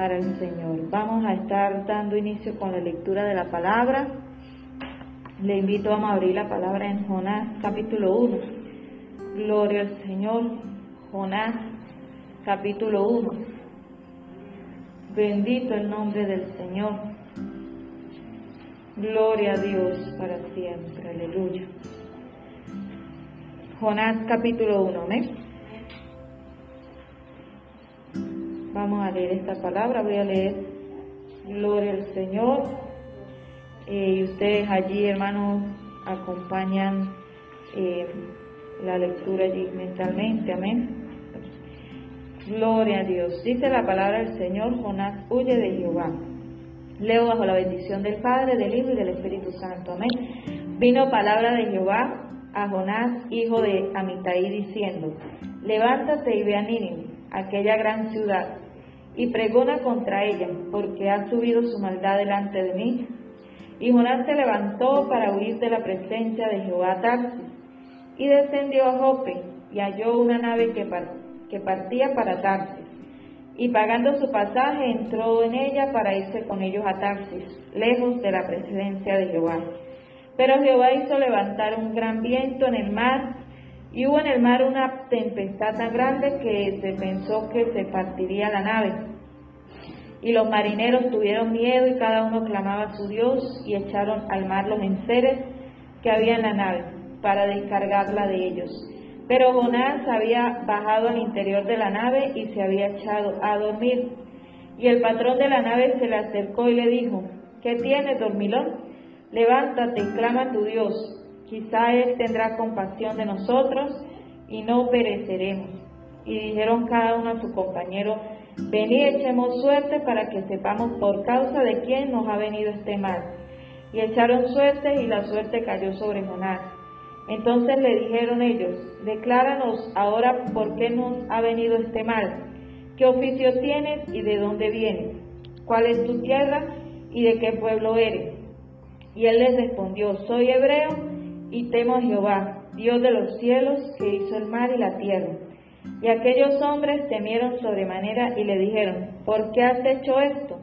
al Señor. Vamos a estar dando inicio con la lectura de la palabra. Le invito a abrir la palabra en Jonás capítulo 1. Gloria al Señor. Jonás capítulo 1. Bendito el nombre del Señor. Gloria a Dios para siempre. Aleluya. Jonás capítulo 1. Amén. Vamos a leer esta palabra. Voy a leer Gloria al Señor. Eh, y ustedes allí, hermanos, acompañan eh, la lectura allí mentalmente. Amén. Gloria a Dios. Dice la palabra del Señor, Jonás huye de Jehová. Leo bajo la bendición del Padre, del Hijo y del Espíritu Santo. Amén. Vino palabra de Jehová a Jonás, hijo de Amitai, diciendo, levántate y ve a Nínive, aquella gran ciudad, y pregona contra ella, porque ha subido su maldad delante de mí. Y Jonás se levantó para huir de la presencia de Jehová Tarsis, y descendió a Jope, y halló una nave que, que partía para Tarsis. Y pagando su pasaje, entró en ella para irse con ellos a Tarsis, lejos de la presencia de Jehová. Pero Jehová hizo levantar un gran viento en el mar, y hubo en el mar una tempestad tan grande que se pensó que se partiría la nave. Y los marineros tuvieron miedo y cada uno clamaba a su Dios y echaron al mar los enseres que había en la nave para descargarla de ellos. Pero Jonás había bajado al interior de la nave y se había echado a dormir. Y el patrón de la nave se le acercó y le dijo, ¿qué tienes, dormilón? Levántate y clama a tu Dios, quizá Él tendrá compasión de nosotros y no pereceremos. Y dijeron cada uno a su compañero, venid echemos suerte para que sepamos por causa de quién nos ha venido este mal. Y echaron suerte y la suerte cayó sobre Jonás. Entonces le dijeron ellos, decláranos ahora por qué nos ha venido este mal, qué oficio tienes y de dónde vienes, cuál es tu tierra y de qué pueblo eres. Y él les respondió, soy hebreo y temo a Jehová, Dios de los cielos, que hizo el mar y la tierra. Y aquellos hombres temieron sobremanera y le dijeron, ¿por qué has hecho esto?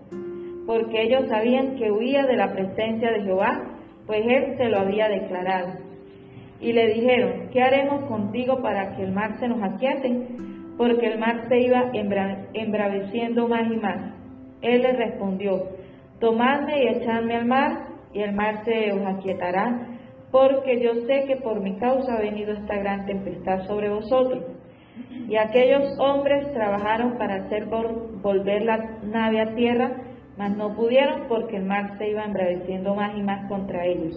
Porque ellos sabían que huía de la presencia de Jehová, pues él se lo había declarado. Y le dijeron, ¿qué haremos contigo para que el mar se nos aquiete? Porque el mar se iba embraveciendo más y más. Él le respondió, tomadme y echadme al mar y el mar se os aquietará, porque yo sé que por mi causa ha venido esta gran tempestad sobre vosotros. Y aquellos hombres trabajaron para hacer volver la nave a tierra, mas no pudieron porque el mar se iba embraveciendo más y más contra ellos.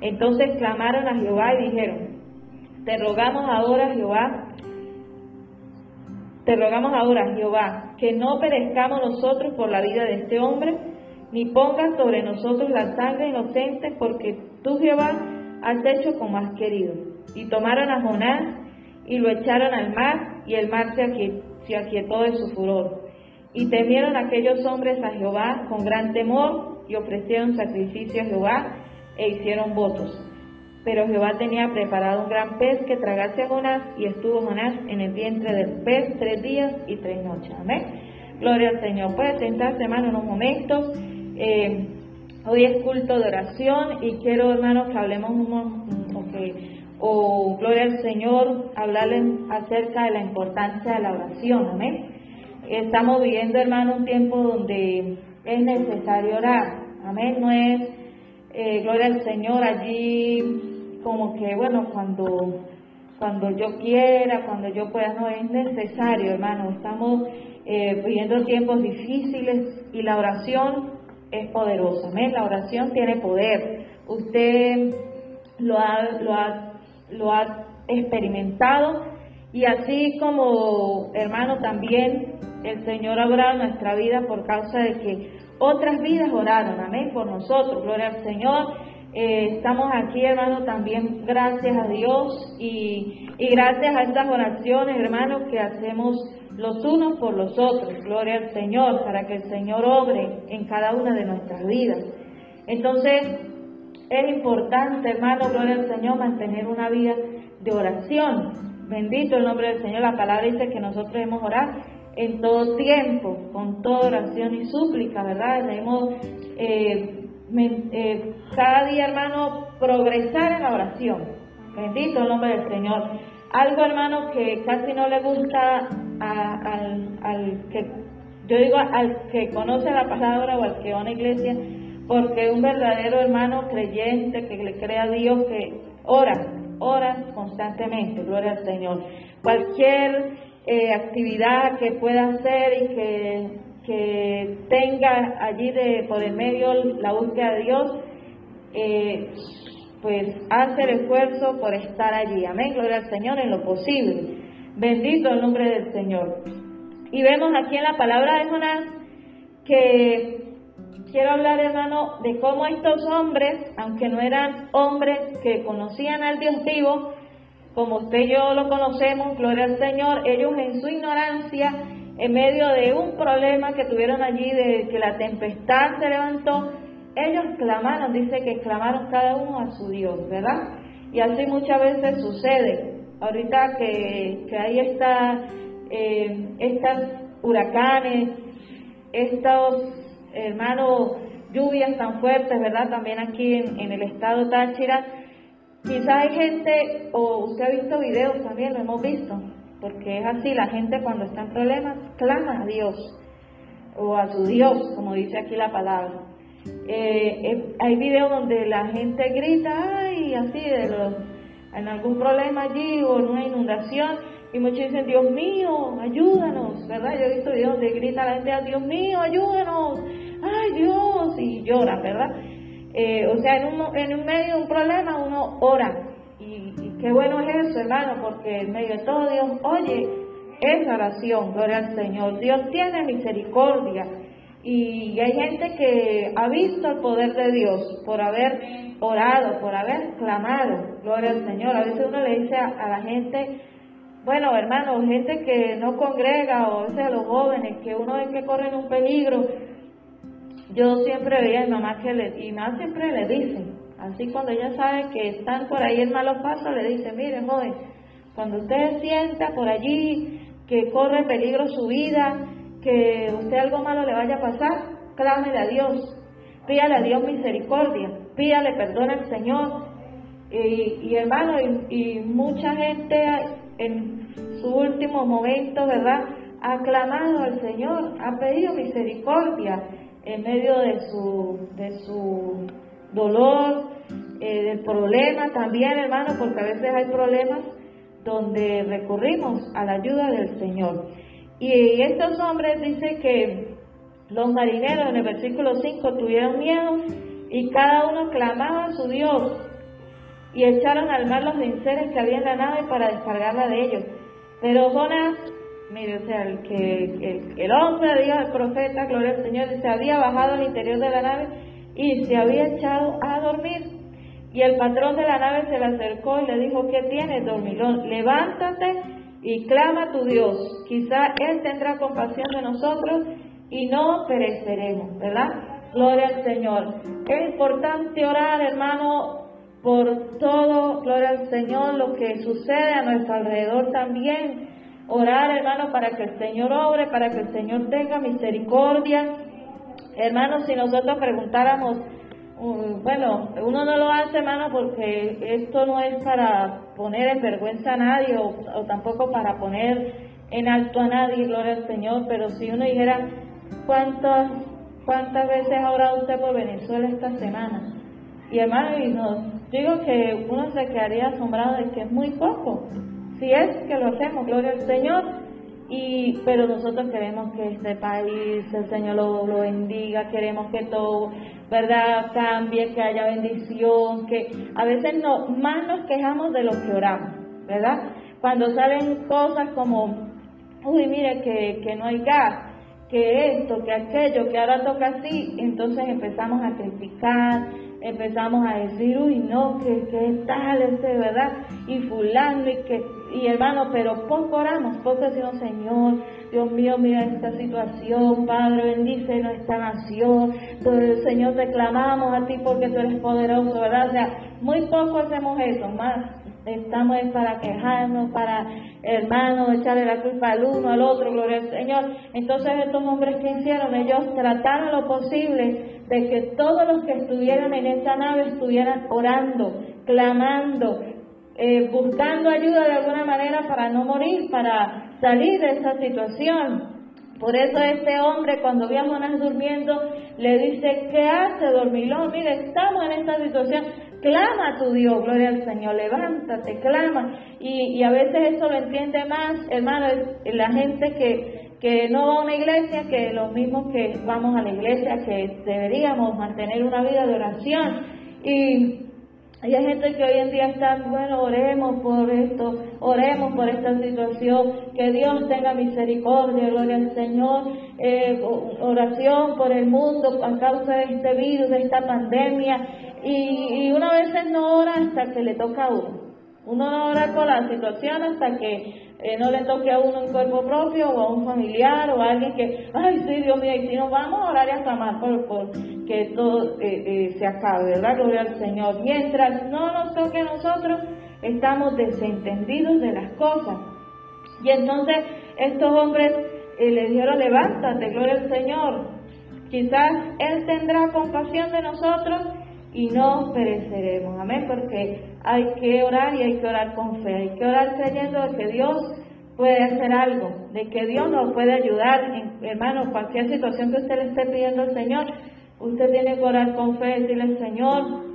Entonces clamaron a Jehová y dijeron, te rogamos ahora, Jehová, te rogamos ahora, Jehová, que no perezcamos nosotros por la vida de este hombre, ni pongas sobre nosotros la sangre inocente, porque tú, Jehová, has hecho como has querido. Y tomaron a Jonás y lo echaron al mar, y el mar se, aquietó de su furor. Y temieron aquellos hombres a Jehová con gran temor, y ofrecieron sacrificio a Jehová, e hicieron votos. Pero Jehová tenía preparado un gran pez que tragase a Jonás, y estuvo Jonás en el vientre del pez tres días y tres noches. Amén. Gloria al Señor. Puede sentarse, hermano, unos momentos. Eh, hoy es culto de oración y quiero, hermanos, que hablemos o gloria al Señor, hablarles acerca de la importancia de la oración, amén. Estamos viviendo, hermano, un tiempo donde es necesario orar, amén. No es, eh, gloria al Señor, allí como que, bueno, cuando cuando yo quiera, cuando yo pueda, no es necesario, hermano. Estamos eh, viviendo tiempos difíciles y la oración es poderosa. ¿ves? La oración tiene poder. Usted lo ha, lo, ha, lo ha experimentado y así como hermano también el Señor ha orado nuestra vida por causa de que otras vidas oraron, amén, por nosotros, gloria al Señor. Eh, estamos aquí, hermano, también gracias a Dios y, y gracias a estas oraciones, hermanos, que hacemos los unos por los otros, gloria al Señor, para que el Señor obre en cada una de nuestras vidas. Entonces, es importante, hermano, gloria al Señor, mantener una vida de oración. Bendito el nombre del Señor. La palabra dice que nosotros debemos orar en todo tiempo, con toda oración y súplica, ¿verdad? Debemos eh, eh, cada día, hermano, progresar en la oración. Bendito el nombre del Señor. Algo, hermano, que casi no le gusta al, que, yo digo al que conoce la palabra o al que va a una iglesia, porque un verdadero hermano creyente que le crea a Dios, que ora, ora constantemente, gloria al Señor. Cualquier eh, actividad que pueda hacer y que, que tenga allí de por el medio la búsqueda de Dios, eh, pues hace el esfuerzo por estar allí. Amén, gloria al Señor en lo posible. Bendito el nombre del Señor. Y vemos aquí en la palabra de Jonás que quiero hablar, hermano, de cómo estos hombres, aunque no eran hombres que conocían al Dios vivo, como usted y yo lo conocemos, gloria al Señor, ellos en su ignorancia, en medio de un problema que tuvieron allí, de que la tempestad se levantó, ellos clamaron, dice que clamaron cada uno a su Dios, ¿verdad? Y así muchas veces sucede. Ahorita que, que ahí está, eh, estas huracanes, estos, hermanos, lluvias tan fuertes, ¿verdad? También aquí en, en el estado Táchira, Quizás hay gente, o usted ha visto videos también, lo hemos visto, porque es así, la gente cuando está en problemas clama a Dios, o a su Dios, como dice aquí la palabra. Eh, hay videos donde la gente grita, ay, así, de los, en algún problema allí o en una inundación, y muchos dicen, Dios mío, ayúdanos, ¿verdad? Yo he visto videos donde grita la gente, Dios mío, ayúdanos, ay Dios, y llora, ¿verdad? Eh, o sea, en un, en un medio de un problema uno ora. Y, qué bueno es eso, hermano, porque en medio de todo Dios oye esa oración, gloria al Señor. Dios tiene misericordia. Y hay gente que ha visto el poder de Dios por haber orado, por haber clamado, gloria al Señor. A veces uno le dice a, la gente, bueno, hermano, gente que no congrega, o a veces a los jóvenes, que uno ve que corren un peligro, yo siempre veía a mi mamá que le, y más siempre le dicen, así cuando ella sabe que están por ahí en malos pasos, le dice, mire joven, cuando usted sienta por allí que corre peligro su vida, que usted algo malo le vaya a pasar, clámele a Dios, pídale a Dios misericordia, pídale perdón al Señor. Y, hermano, y, y mucha gente en su último momento, ¿verdad? Ha clamado al Señor, ha pedido misericordia en medio de su, de su dolor, eh, del problema también, hermano, porque a veces hay problemas donde recurrimos a la ayuda del Señor. Y estos hombres dicen que los marineros en el versículo 5 tuvieron miedo y cada uno clamaba a su Dios y echaron al mar los enseres que había en la nave para descargarla de ellos. Pero Jonás Mire, o sea, el que el, el hombre Dios, el profeta, gloria al Señor, se había bajado al interior de la nave y se había echado a dormir. Y el patrón de la nave se le acercó y le dijo, ¿qué tienes, dormilón? Levántate y clama a tu Dios. Quizá Él tendrá compasión de nosotros y no pereceremos, ¿verdad? Gloria al Señor. Es importante orar, hermano, por todo, gloria al Señor, lo que sucede a nuestro alrededor también orar, hermano, para que el Señor obre, para que el Señor tenga misericordia. Hermano, si nosotros preguntáramos, bueno, uno no lo hace, hermano, porque esto no es para poner en vergüenza a nadie o, tampoco para poner en alto a nadie, gloria al Señor, pero si uno dijera, ¿cuántas, cuántas veces ha orado usted por Venezuela esta semana? Y hermano, y nos digo que uno se quedaría asombrado de que es muy poco. Si es que lo hacemos, gloria al Señor, y pero nosotros queremos que este país el Señor lo, lo, bendiga, queremos que todo, ¿verdad?, cambie, que haya bendición, que a veces no, más nos quejamos de lo que oramos, ¿verdad? Cuando salen cosas como, uy, mire que, que no hay gas, que esto, que aquello, que ahora toca así, entonces empezamos a criticar, empezamos a decir, uy, no, que, que tal este, ¿verdad? Y fulano, y que, y hermano, pero poco oramos, poco decimos, Señor, Dios mío, mira esta situación, Padre, bendice nuestra nación, Señor, te clamamos a ti porque tú eres poderoso, ¿verdad? O sea, muy poco hacemos eso, más estamos para quejarnos, para hermanos, echarle la culpa al uno, al otro, gloria al Señor. Entonces estos hombres que hicieron, ellos trataron lo posible de que todos los que estuvieran en esa nave estuvieran orando, clamando, eh, buscando ayuda de alguna manera para no morir, para salir de esa situación. Por eso este hombre cuando vio a Jonás durmiendo le dice, ¿qué hace dormilón? Mire, estamos en esta situación, clama a tu Dios, gloria al Señor, levántate, clama. Y, a veces eso lo entiende más, hermano, la gente que, que no va a una iglesia que los mismos que vamos a la iglesia, que deberíamos mantener una vida de oración. Y hay gente que hoy en día está, bueno, oremos por esto, oremos por esta situación, que Dios tenga misericordia, gloria al Señor, eh, oración por el mundo a causa de este virus, de esta pandemia, y, y una vez no ora hasta que le toca a uno. Uno no ora por la situación hasta que eh, no le toque a uno un cuerpo propio o a un familiar o a alguien que, ay, sí, Dios mío, y si no vamos a orar y hasta más por, que todo eh, eh, se acabe, ¿verdad? Gloria al Señor. Mientras no nos toque a nosotros, estamos desentendidos de las cosas. Y entonces estos hombres le dijeron, levántate, gloria al Señor. Quizás Él tendrá compasión de nosotros y no pereceremos. Amén, porque hay que orar y hay que orar con fe. Hay que orar creyendo de que Dios puede hacer algo, de que Dios nos puede ayudar. Hermano, cualquier situación que usted le esté pidiendo al Señor, usted tiene que orar con fe, decirle, Señor,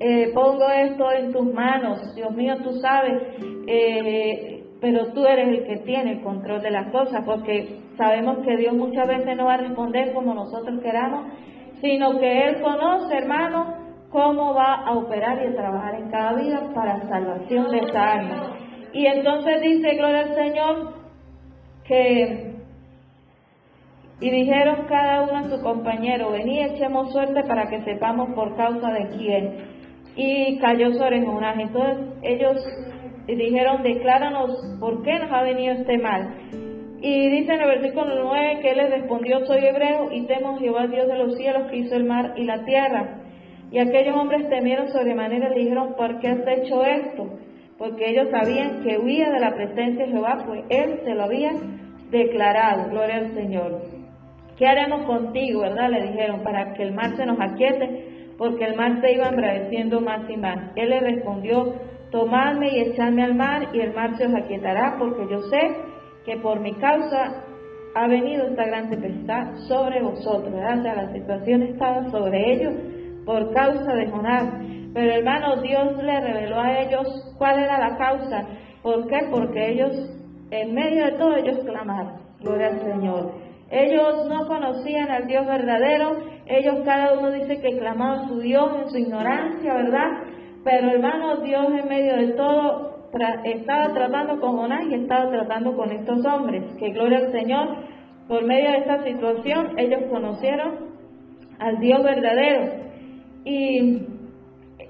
eh, pongo esto en tus manos, Dios mío, tú sabes, eh, pero tú eres el que tiene el control de las cosas, porque sabemos que Dios muchas veces no va a responder como nosotros queramos, sino que Él conoce, hermano, cómo va a operar y a trabajar en cada vida para salvación de esa alma. Y entonces dice, gloria al Señor, que, y dijeron cada uno a su compañero, vení, echemos suerte para que sepamos por causa de quién. Y cayó sobre Jonás. Entonces ellos dijeron, decláranos por qué nos ha venido este mal. Y dice en el versículo 9 que él les respondió, soy hebreo y temo a Jehová Dios de los cielos que hizo el mar y la tierra. Y aquellos hombres temieron sobremanera y dijeron, ¿por qué has hecho esto? Porque ellos sabían que huía de la presencia de Jehová, pues él se lo había declarado, gloria al Señor. ¿Qué haremos contigo, verdad? Le dijeron, para que el mar se nos aquiete, porque el mar se iba embraveciendo más y más. Él le respondió, tomadme y echadme al mar, y el mar se os aquietará, porque yo sé que por mi causa ha venido esta gran tempestad sobre vosotros, ¿verdad? O sea, la situación estaba sobre ellos por causa de Jonás. Pero hermano, Dios le reveló a ellos cuál era la causa. ¿Por qué? Porque ellos, en medio de todo, ellos clamaron. Gloria al Señor. Ellos no conocían al Dios verdadero. Ellos cada uno dice que clamaba a su Dios en su ignorancia, ¿verdad? Pero hermano, Dios en medio de todo estaba tratando con Jonás y estaba tratando con estos hombres. Que gloria al Señor, por medio de esta situación ellos conocieron al Dios verdadero. Y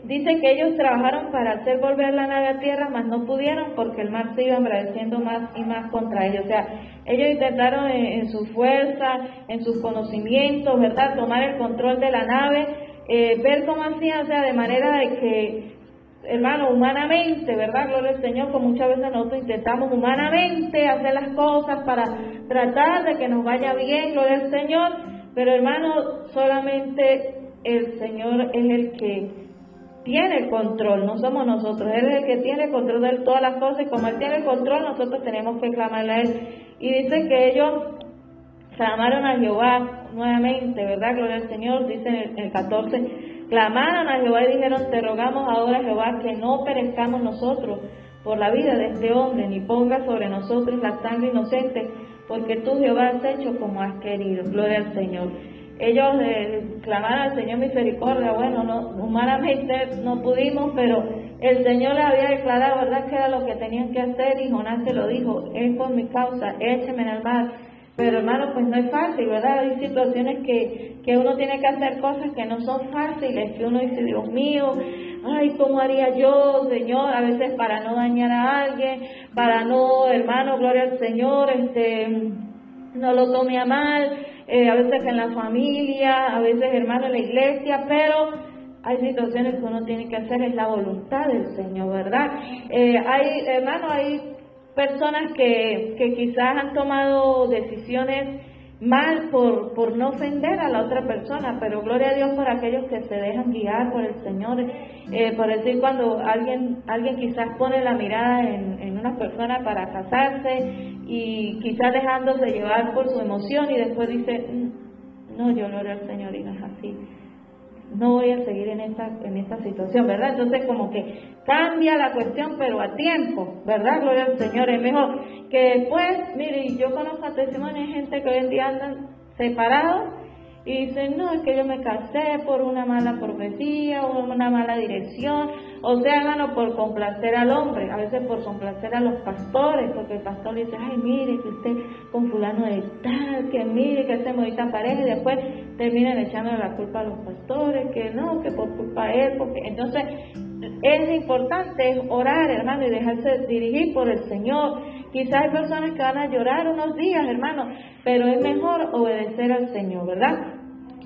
dice que ellos trabajaron para hacer volver la nave a tierra, mas no pudieron porque el mar se iba embraveciendo más y más contra ellos. O sea, ellos intentaron en, su fuerza, en sus conocimientos, ¿verdad?, tomar el control de la nave, eh, ver cómo hacían, o sea, de manera de que hermano, humanamente, ¿verdad? Gloria al Señor, como muchas veces nosotros intentamos humanamente hacer las cosas para tratar de que nos vaya bien, gloria al Señor, pero hermano, solamente el Señor es el que tiene el control, no somos nosotros, Él es el que tiene el control de todas las cosas y como Él tiene el control, nosotros tenemos que clamarle a Él. Y dice que ellos clamaron a Jehová nuevamente, ¿verdad? Gloria al Señor, dice en el 14 clamaron a Jehová y dijeron, te rogamos ahora Jehová que no perezcamos nosotros por la vida de este hombre, ni ponga sobre nosotros la sangre inocente, porque tú Jehová has hecho como has querido. Gloria al Señor. Ellos eh, clamaron al Señor misericordia, bueno, no, humanamente no pudimos, pero el Señor les había declarado, ¿verdad?, que era lo que tenían que hacer y Jonás se lo dijo, es por mi causa, écheme en el mar pero hermano, pues no es fácil, ¿verdad? Hay situaciones que, que uno tiene que hacer cosas que no son fáciles, que uno dice, Dios mío, ay, ¿cómo haría yo, Señor? A veces para no dañar a alguien, para no, hermano, gloria al Señor, este, no lo tome a mal, eh, a veces en la familia, a veces, hermano, en la iglesia, pero hay situaciones que uno tiene que hacer, es la voluntad del Señor, ¿verdad? Eh, hay, hermano, hay personas que, que quizás han tomado decisiones mal por, por no ofender a la otra persona, pero gloria a Dios por aquellos que se dejan guiar por el Señor. Eh, por decir, cuando alguien, alguien quizás pone la mirada en, en una persona para casarse y quizás dejándose llevar por su emoción y después dice, mm, no, yo gloria al Señor y no es así no voy a seguir en esta, en esta situación, ¿verdad? Entonces como que cambia la cuestión, pero a tiempo, ¿verdad? Gloria al Señor, es mejor que después, mire, yo conozco testimonios de gente que hoy en día andan separados y dicen, no, es que yo me casé por una mala profecía o una mala dirección, o sea, hermano, por complacer al hombre, a veces por complacer a los pastores, porque el pastor dice, ay, mire, que usted con fulano de tal, que mire, que hacemos esta pareja, y después terminan echando la culpa a los pastores, que no, que por culpa de él, porque entonces es importante orar, hermano, y dejarse dirigir por el Señor. Quizás hay personas que van a llorar unos días, hermano, pero es mejor obedecer al Señor, ¿verdad?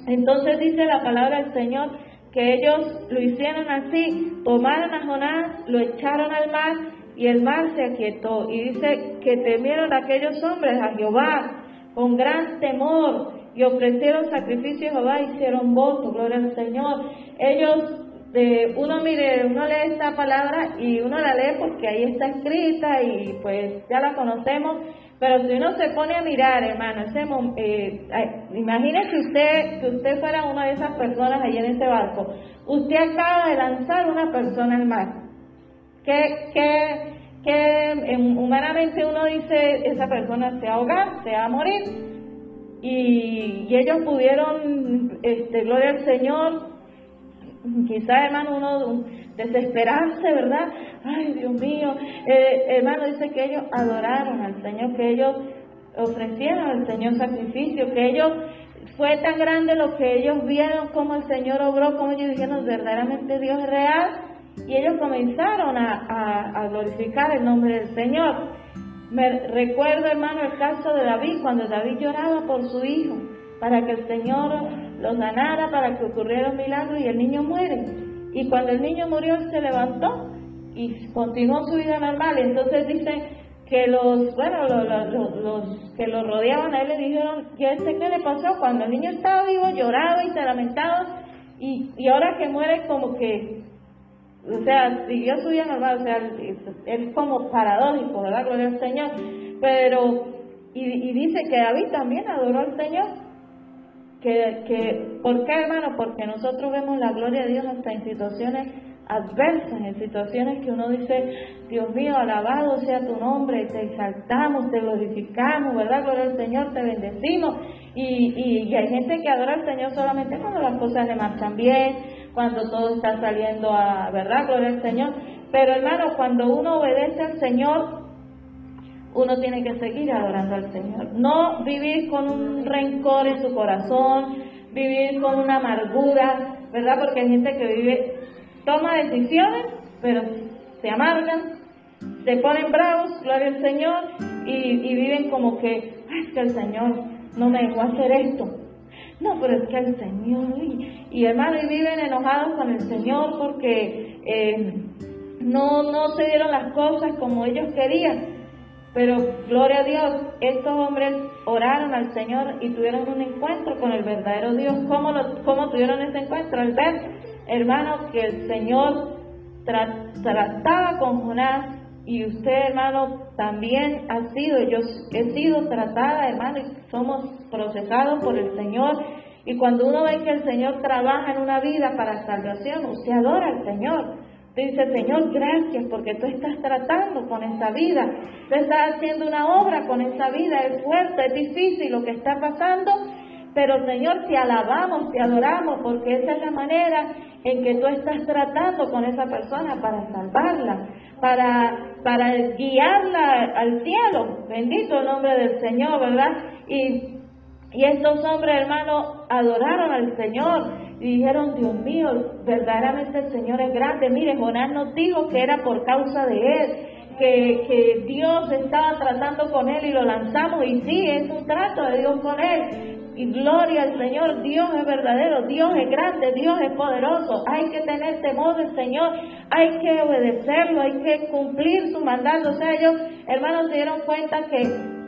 Entonces dice la palabra del Señor que ellos lo hicieron así, tomaron a Jonás, lo echaron al mar y el mar se aquietó. Y dice que temieron aquellos hombres a Jehová con gran temor y ofrecieron sacrificio a Jehová, hicieron voto, gloria al Señor. Ellos uno mire, uno lee esta palabra y uno la lee porque ahí está escrita y pues ya la conocemos, pero si uno se pone a mirar, hermano, ese, eh, imagínese usted que usted fuera una de esas personas ahí en ese barco, usted acaba de lanzar una persona al mar, que, que, que humanamente uno dice, esa persona se va a ahogar, se va a morir, y, y ellos pudieron, este, gloria al Señor, Quizás, hermano, uno desesperarse, ¿verdad? Ay, Dios mío. Eh, hermano, dice que ellos adoraron al Señor, que ellos ofrecieron al Señor sacrificio, que ellos fue tan grande lo que ellos vieron como el Señor obró, como ellos dijeron, verdaderamente Dios es real, y ellos comenzaron a, glorificar el nombre del Señor. Me recuerdo, hermano, el caso de David, cuando David lloraba por su hijo, para que el Señor los ganara para que ocurriera un milagro y el niño muere. Y cuando el niño murió, él se levantó y continuó su vida normal. Entonces dice que los, bueno, los, que lo rodeaban a él le dijeron, ¿qué sé qué le pasó? Cuando el niño estaba vivo, lloraba y se lamentaba, y, y ahora que muere como que, o sea, siguió su vida normal, o sea, es, como paradójico, ¿verdad? Gloria al Señor. Pero, y, y dice que David también adoró al Señor que, que, ¿Por qué, hermano? Porque nosotros vemos la gloria de Dios hasta en situaciones adversas, en situaciones que uno dice, Dios mío, alabado sea tu nombre, te exaltamos, te glorificamos, ¿verdad? Gloria al Señor, te bendecimos. Y, y, hay gente que adora al Señor solamente cuando las cosas le marchan bien, cuando todo está saliendo a, ¿verdad? Gloria al Señor. Pero hermano, cuando uno obedece al Señor, uno tiene que seguir adorando al Señor. No vivir con un rencor en su corazón, vivir con una amargura, ¿verdad? Porque hay gente que vive, toma decisiones, pero se amargan, se ponen bravos, gloria al Señor, y, viven como que, es que el Señor no me dejó hacer esto. No, pero es que el Señor, y, hermano, y viven enojados con el Señor porque eh, no, no se dieron las cosas como ellos querían. Pero gloria a Dios, estos hombres oraron al Señor y tuvieron un encuentro con el verdadero Dios. ¿Cómo, lo, cómo tuvieron ese encuentro? Al ver, hermanos, que el Señor trataba con Jonás y usted, hermano, también ha sido, yo he sido tratada, hermano, y somos procesados por el Señor. Y cuando uno ve que el Señor trabaja en una vida para salvación, usted adora al Señor. Dice, Señor, gracias porque tú estás tratando con esta vida. Tú estás haciendo una obra con esta vida. Es fuerte, es difícil lo que está pasando. Pero Señor, te alabamos, te adoramos porque esa es la manera en que tú estás tratando con esa persona para salvarla, para, para guiarla al cielo. Bendito el nombre del Señor, ¿verdad? Y, y estos hombres, hermanos, adoraron al Señor y dijeron, Dios mío, verdaderamente el Señor es grande. Mire, Jonás nos dijo que era por causa de él, que, que Dios estaba tratando con él y lo lanzamos. Y sí, es un trato de Dios con él. y gloria al Señor, Dios es verdadero, Dios es grande, Dios es poderoso. Hay que tener temor del Señor, hay que obedecerlo, hay que cumplir su mandato. O sea, ellos, hermanos, se dieron cuenta que,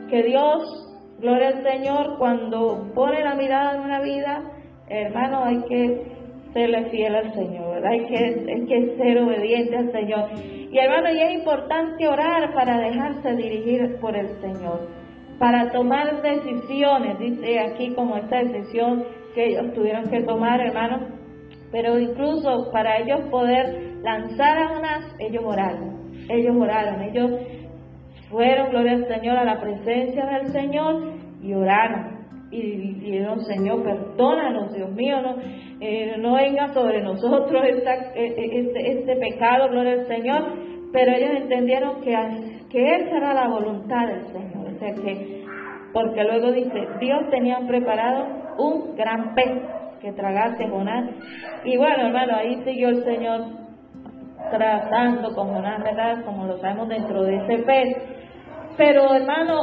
que Dios, gloria al Señor, cuando pone la mirada en una vida, hermano, hay que serle fiel al Señor, Hay que, ser obediente al Señor. Y hermano, y es importante orar para dejarse dirigir por el Señor, para tomar decisiones, dice aquí como esta decisión que ellos tuvieron que tomar, hermano, pero incluso para ellos poder lanzar a unas, ellos oraron, ellos oraron, ellos fueron, gloria al Señor, a la presencia del Señor y oraron. Y dijeron, Señor, perdónanos, Dios mío, no, eh, no venga sobre nosotros esta, e, e, este, este, pecado, gloria al Señor, pero ellos entendieron que, que esa era la voluntad del Señor, o sea que, porque luego dice, Dios tenía preparado un gran pez que tragase Jonás, y bueno, hermano, ahí siguió el Señor tratando con Jonás, ¿verdad? Como lo sabemos dentro de ese pez, pero hermano,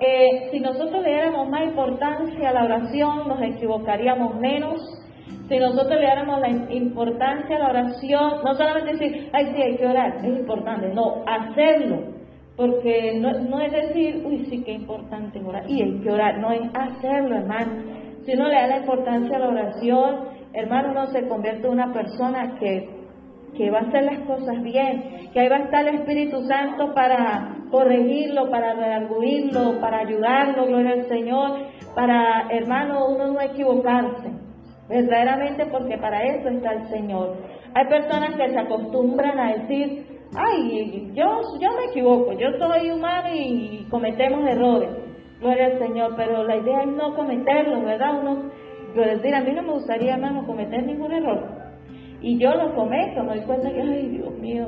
eh, si nosotros le diéramos más importancia a la oración, nos equivocaríamos menos. Si nosotros le diéramos la importancia a la oración, no solamente decir, ay, sí, hay que orar, es importante, no, hacerlo. Porque no, no es decir, uy, sí, qué importante orar, y hay que orar, no es hacerlo, hermano. Si uno le da la importancia a la oración, hermano, uno se convierte en una persona que que va a hacer las cosas bien, que ahí va a estar el Espíritu Santo para corregirlo, para redarguirlo, para ayudarlo, gloria al Señor, para, hermano, uno no equivocarse, verdaderamente porque para eso está el Señor. Hay personas que se acostumbran a decir, ay, yo, yo me equivoco, yo soy humano y cometemos errores, gloria al Señor, pero la idea es no cometerlos, ¿verdad? Uno, yo decir, a mí no me gustaría, hermano, cometer ningún error y yo lo cometo, me doy cuenta que, ay Dios mío,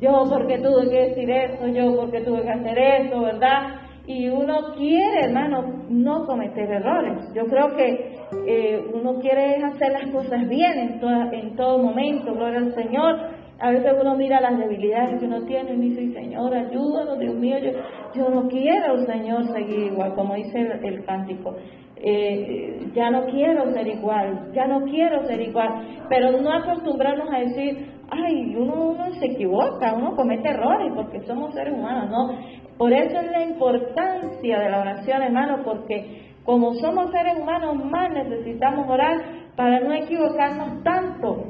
yo porque tuve que decir eso, yo porque tuve que hacer eso, ¿verdad? Y uno quiere, hermano, no cometer errores. Yo creo que eh, uno quiere hacer las cosas bien en, en todo momento, gloria al Señor. A veces uno mira las debilidades que uno tiene y dice, Señor, ayúdanos, Dios mío, yo, yo no quiero, Señor, seguir igual, como dice el cántico eh, ya no quiero ser igual, ya no quiero ser igual, pero no acostumbrarnos a decir, ay, uno, se equivoca, uno comete errores porque somos seres humanos, ¿no? Por eso es la importancia de la oración, hermano, porque como somos seres humanos, más necesitamos orar para no equivocarnos tanto,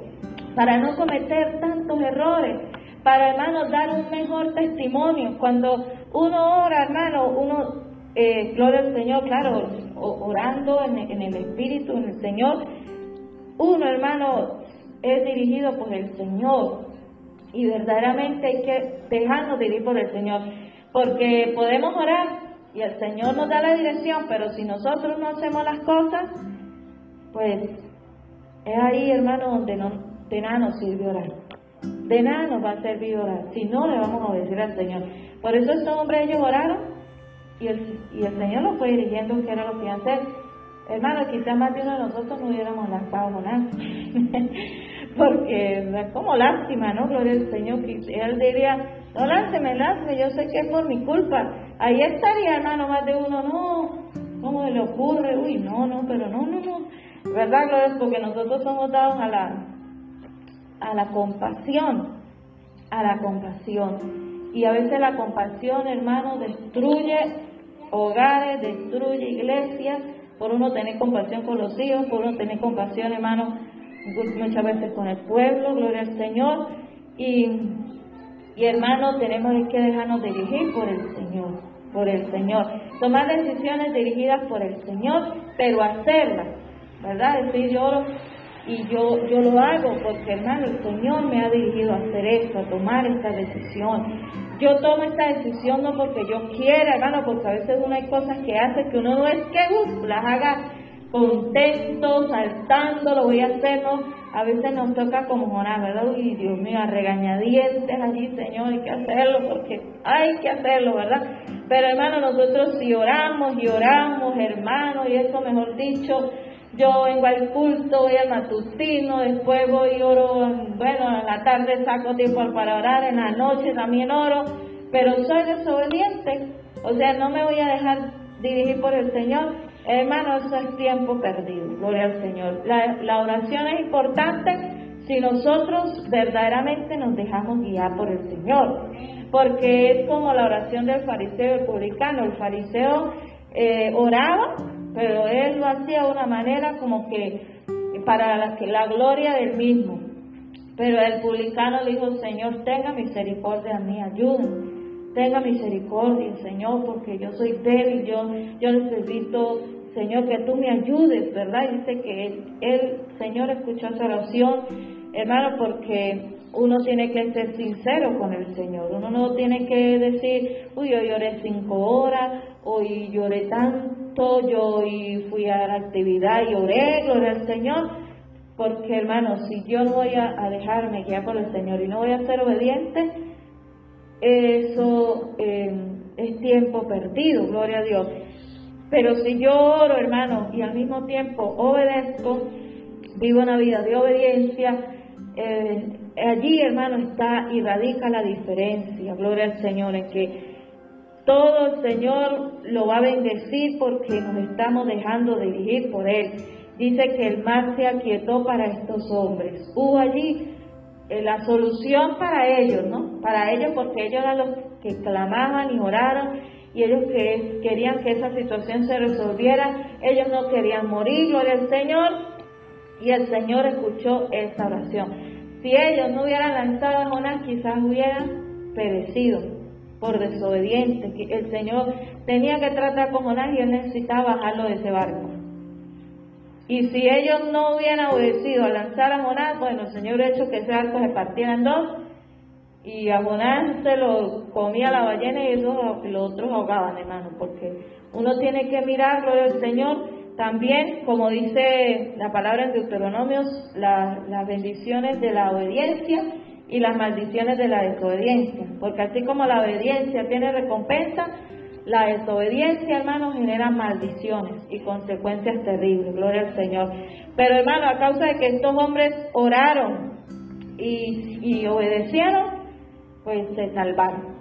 para no cometer tantos errores, para, hermano, dar un mejor testimonio. Cuando uno ora, hermano, uno eh, gloria al Señor, claro, orando en, el Espíritu, en el Señor. Uno, hermano, es dirigido por el Señor y verdaderamente hay que dejarnos dirigir por el Señor, porque podemos orar y el Señor nos da la dirección, pero si nosotros no hacemos las cosas, pues es ahí, hermano, donde no, de nada nos sirve orar. De nada nos va a servir orar, si no le vamos a obedecer al Señor. Por eso estos hombres ellos oraron y el, y el Señor nos fue dirigiendo qué era lo que iba a hacer. Hermano, quizás más de uno de nosotros no hubiéramos lanzado nada. Porque es como lástima, ¿no? Gloria al Señor. Él diría, no lánceme, lánceme, yo sé que es por mi culpa. Ahí estaría, hermano, más de uno, no, ¿cómo le ocurre? Uy, no, no, pero no, no, no. ¿Verdad, Gloria? Porque nosotros somos dados a la, a la compasión, a la compasión. Y a veces la compasión, hermano, destruye hogares, destruye iglesias, por uno tener compasión con los hijos, por uno tener compasión, hermano, muchas veces con el pueblo, gloria al Señor. Y, y hermano, tenemos que dejarnos dirigir por el Señor, por el Señor. Tomar decisiones dirigidas por el Señor, pero hacerlas, ¿verdad? Decir, yo y yo, yo lo hago porque, hermano, el Señor me ha dirigido a hacer esto, a tomar esta decisión. Yo tomo esta decisión no porque yo quiera, hermano, porque a veces uno hay cosas que hace que uno no es que las haga contento, saltando, lo voy a hacer, ¿no? A veces nos toca como morar, ¿verdad? Y Dios mío, a regañadientes allí, Señor, hay que hacerlo porque hay que hacerlo, ¿verdad? Pero hermano, nosotros si oramos y oramos, hermano, y eso mejor dicho, yo vengo al culto, voy al matutino, después voy y oro, bueno, en la tarde saco tiempo para orar, en la noche también oro, pero soy desobediente, o sea, no me voy a dejar dirigir por el Señor, hermano, eso es tiempo perdido, gloria al Señor. La, la oración es importante si nosotros verdaderamente nos dejamos guiar por el Señor, porque es como la oración del fariseo y el publicano. El fariseo eh, oraba, pero él lo hacía de una manera como que para la, la gloria del mismo. Pero el publicano dijo, Señor, tenga misericordia de mí, ayúdame tenga misericordia, Señor, porque yo soy débil, yo, yo necesito, Señor, que tú me ayudes, ¿verdad? Y dice que él, Señor, escuchó esa oración, hermano, porque uno tiene que ser sincero con el Señor, uno no tiene que decir, uy, yo lloré cinco horas, hoy lloré tanto, yo y fui a la actividad y lloré, gloria al Señor, porque hermano, si yo no voy a, dejarme guiar por el Señor y no voy a ser obediente, eso eh, es tiempo perdido, gloria a Dios. Pero si yo oro, hermano, y al mismo tiempo obedezco, vivo una vida de obediencia, eh, allí, hermano, está y radica la diferencia, gloria al Señor, en que todo el Señor lo va a bendecir porque nos estamos dejando dirigir por Él. Dice que el mar se aquietó para estos hombres. Hubo allí eh, la solución para ellos, ¿no? Para ellos porque ellos eran los que clamaban y oraron y ellos que querían que esa situación se resolviera, ellos no querían morir, gloria al Señor, y el Señor escuchó esa oración. Si ellos no hubieran lanzado a Jonás, quizás hubieran perecido por desobedientes. El Señor tenía que tratar con Jonás y él necesitaba bajarlo de ese barco. Y si ellos no hubieran obedecido a lanzar a Jonás, bueno, el Señor ha hecho que ese arco se partiera en dos y a Jonás se lo comía la ballena y los, los otros ahogaban, hermano, porque uno tiene que mirarlo del Señor también, como dice la palabra en Deuteronomios, las bendiciones de la obediencia y las maldiciones de la desobediencia, porque así como la obediencia tiene recompensa, la desobediencia, hermano, genera maldiciones y consecuencias terribles, gloria al Señor. Pero, hermano, a causa de que estos hombres oraron y, obedecieron, pues se salvaron.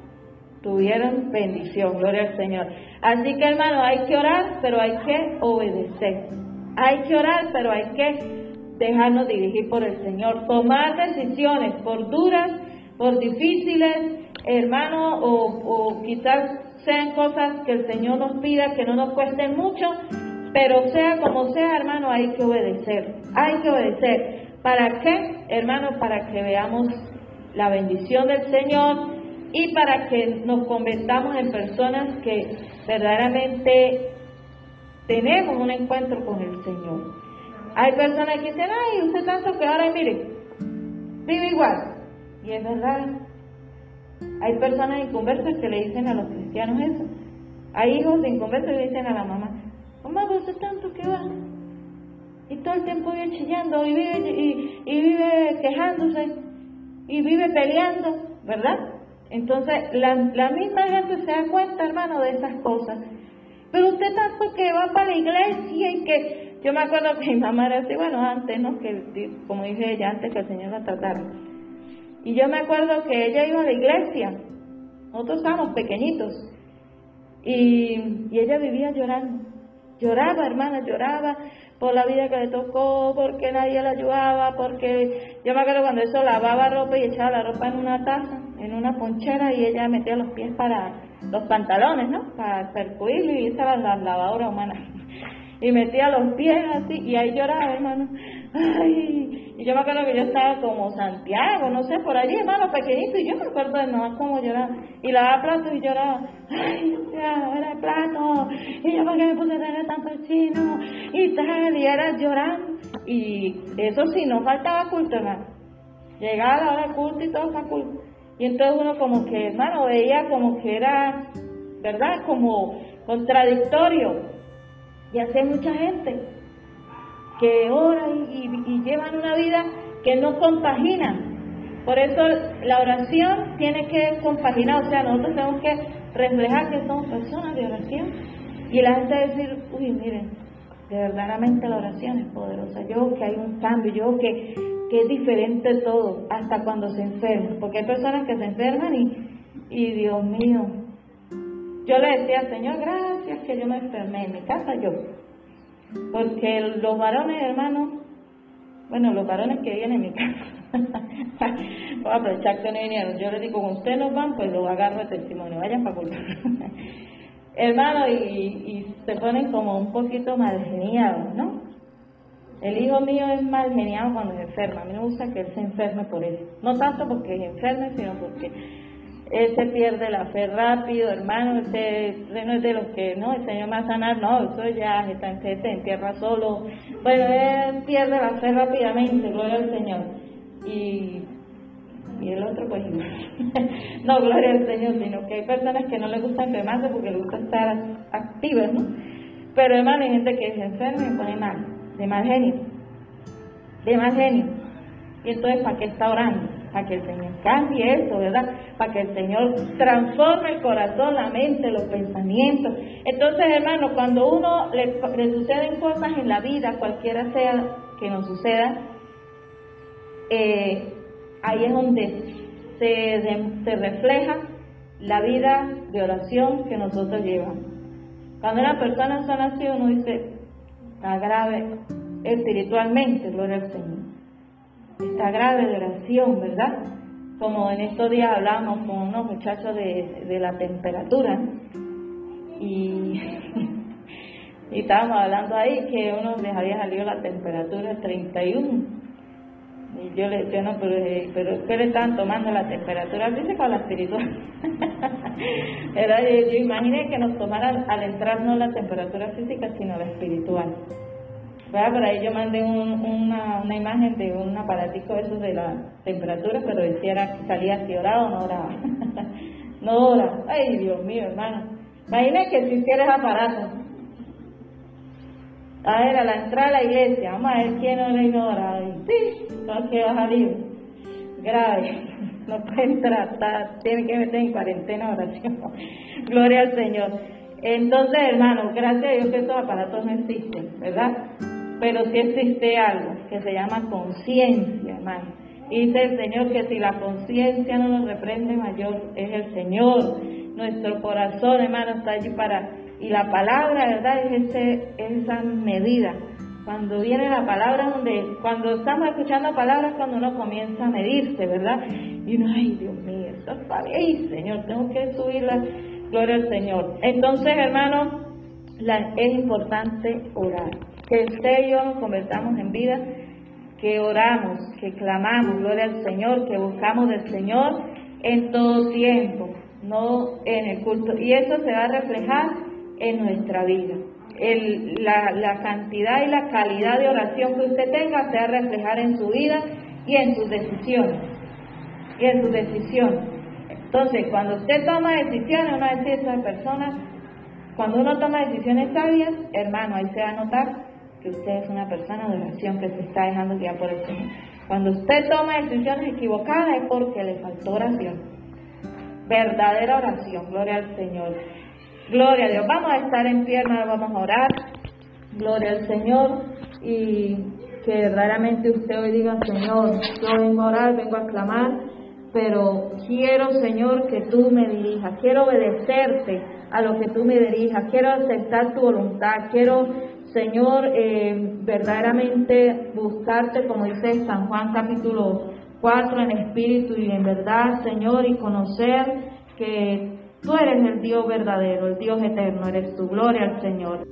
Tuvieron bendición, gloria al Señor. Así que, hermano, hay que orar, pero hay que obedecer. Hay que orar, pero hay que dejarnos dirigir por el Señor. Tomar decisiones, por duras, por difíciles, hermano, o, quizás sean cosas que el Señor nos pida, que no nos cuesten mucho, pero sea como sea, hermano, hay que obedecer, hay que obedecer. ¿Para qué, hermano? Para que veamos la bendición del Señor y para que nos convertamos en personas que verdaderamente tenemos un encuentro con el Señor. Hay personas que dicen, ay, usted tanto que ahora, mire, vive igual. Y es verdad, hay personas inconversas que le dicen a los cristianos eso. Hay hijos inconversos que le dicen a la mamá, mamá, es tanto que va. Y todo el tiempo vive chillando y vive, y, vive quejándose y vive peleando, ¿verdad? Entonces, la, la misma gente se da cuenta, hermano, de esas cosas. Pero usted tanto que va para la iglesia y que... Yo me acuerdo que mi mamá era así, bueno, antes, ¿no? Que, como dije ella, antes que el Señor la tratara y yo me acuerdo que ella iba a la iglesia, nosotros estábamos pequeñitos, y, ella vivía llorando. Lloraba, hermana, lloraba por la vida que le tocó, porque nadie la ayudaba, porque yo me acuerdo cuando eso lavaba ropa y echaba la ropa en una taza, en una ponchera, y ella metía los pies para los pantalones, ¿no? Para percuirlo, y esa era la lavadora humana. Y metía los pies así, y ahí lloraba, hermano. Ay, y yo me acuerdo que yo estaba como Santiago, no sé, por allí, hermano, pequeñito, y yo me acuerdo de no cómo lloraba. Y lavaba platos y lloraba, ay, ya, era plato, y yo, ¿por qué me puse a tener tanto chino? Y tal, y era llorando. Y eso sí, no faltaba culto, hermano. Llegaba la hora de culto y todo esa culto. Y entonces uno como que, hermano, veía como que era, ¿verdad? Como contradictorio. Y así hay mucha gente que oran y, llevan una vida que no compagina. Por eso la oración tiene que compaginar, o sea, nosotros tenemos que reflejar que somos personas de oración. Y la gente decir, uy, miren, de verdaderamente la oración es poderosa. Yo veo que hay un cambio, yo veo que, que es diferente todo, hasta cuando se enferman. Porque hay personas que se enferman y, y Dios mío, yo le decía, Señor, gracias que yo me enfermé en mi casa yo. Porque los varones, hermanos, bueno, los varones que vienen en mi casa, voy a aprovechar que no vinieron, yo les digo, como ustedes no van, pues lo agarro de testimonio, vayan para culpar. Hermano, y, y, se ponen como un poquito mal geniados, ¿no? El hijo mío es mal geniado cuando se enferma. A mí me gusta que él se enferme por eso. No tanto porque se enferme, sino porque él se pierde la fe rápido, hermano. Ese, no es de los que, no, el Señor va a sanar, no, eso ya está se entierra solo. Bueno, él pierde la fe rápidamente, gloria al Señor. Y y el otro pues no, gloria al Señor, sino que hay personas que no les gusta enfermarse porque les gusta estar activas, ¿no? Pero hermano, hay gente que se enferma y pone mal, de mal genio, de mal genio. Y entonces, ¿para qué está orando? Para que el Señor cambie eso, ¿verdad? Para que el Señor transforme el corazón, la mente, los pensamientos. Entonces, hermano, cuando uno le, le suceden cosas en la vida, cualquiera sea que nos suceda, eh, ahí es donde se, se refleja la vida de oración que nosotros llevamos. Cuando una persona son así, uno dice, está grave espiritualmente, gloria al Señor. Grave de oración, ¿verdad? Como en estos días hablamos con unos muchachos de, de la temperatura y, y estábamos hablando ahí que uno les había salido la temperatura 31 y yo le decía, no, pero, eh, pero ¿qué le están tomando la temperatura física o la espiritual? Era, yo, imaginé que nos tomaran al entrar no la temperatura física, sino la espiritual. ¿Verdad? Por ahí yo mandé una, una imagen de un aparatico eso de la temperatura, pero decía que salía si oraba o no oraba. no ora. Ay, Dios mío, hermano. Imagínate que si hicieras aparato. A ver, a la entrada a la iglesia, vamos a ver quién no le ignora. Sí, no que va a salir grave, no pueden tratar, tienen que meter en cuarentena oración. Gloria al Señor. Entonces, hermanos, gracias a Dios que estos aparatos no existen, ¿verdad? Pero sí existe algo que se llama conciencia, hermano. Dice el Señor que si la conciencia no nos reprende, mayor es el Señor. Nuestro corazón, hermano, está allí para... Y la palabra, ¿verdad? Es, ese, esa medida cuando viene la palabra, donde cuando estamos escuchando palabras, cuando uno comienza a medirse, ¿verdad? Y uno, ay Dios mío, esto está bien, Señor, tengo que subir la gloria al Señor. Entonces, hermanos, es importante orar. Que usted y yo nos convertamos en vida, que oramos, que clamamos, gloria al Señor, que buscamos del Señor en todo tiempo, no en el culto. Y eso se va a reflejar en nuestra vida la, cantidad y la calidad de oración que usted tenga sea reflejar en su vida y en sus decisiones. Y en sus decisiones. Entonces, cuando usted toma decisiones, uno decir esa persona, cuando uno toma decisiones sabias, hermano, ahí se va a notar que usted es una persona de oración que se está dejando guiar por el Señor. Cuando usted toma decisiones equivocadas es porque le faltó oración. Verdadera oración, gloria al Señor. Gloria a Dios. Vamos a estar en pie, vamos a orar. Gloria al Señor. Y que verdaderamente usted hoy diga, Señor, yo vengo a orar, vengo a clamar, pero quiero, Señor, que tú me dirijas. Quiero obedecerte a lo que tú me dirijas. Quiero aceptar tu voluntad. Quiero, Señor, eh, verdaderamente buscarte, como dice San Juan capítulo 4, en espíritu y en verdad, Señor, y conocer que Tú eres el Dios verdadero, el Dios eterno, eres tu gloria al Señor.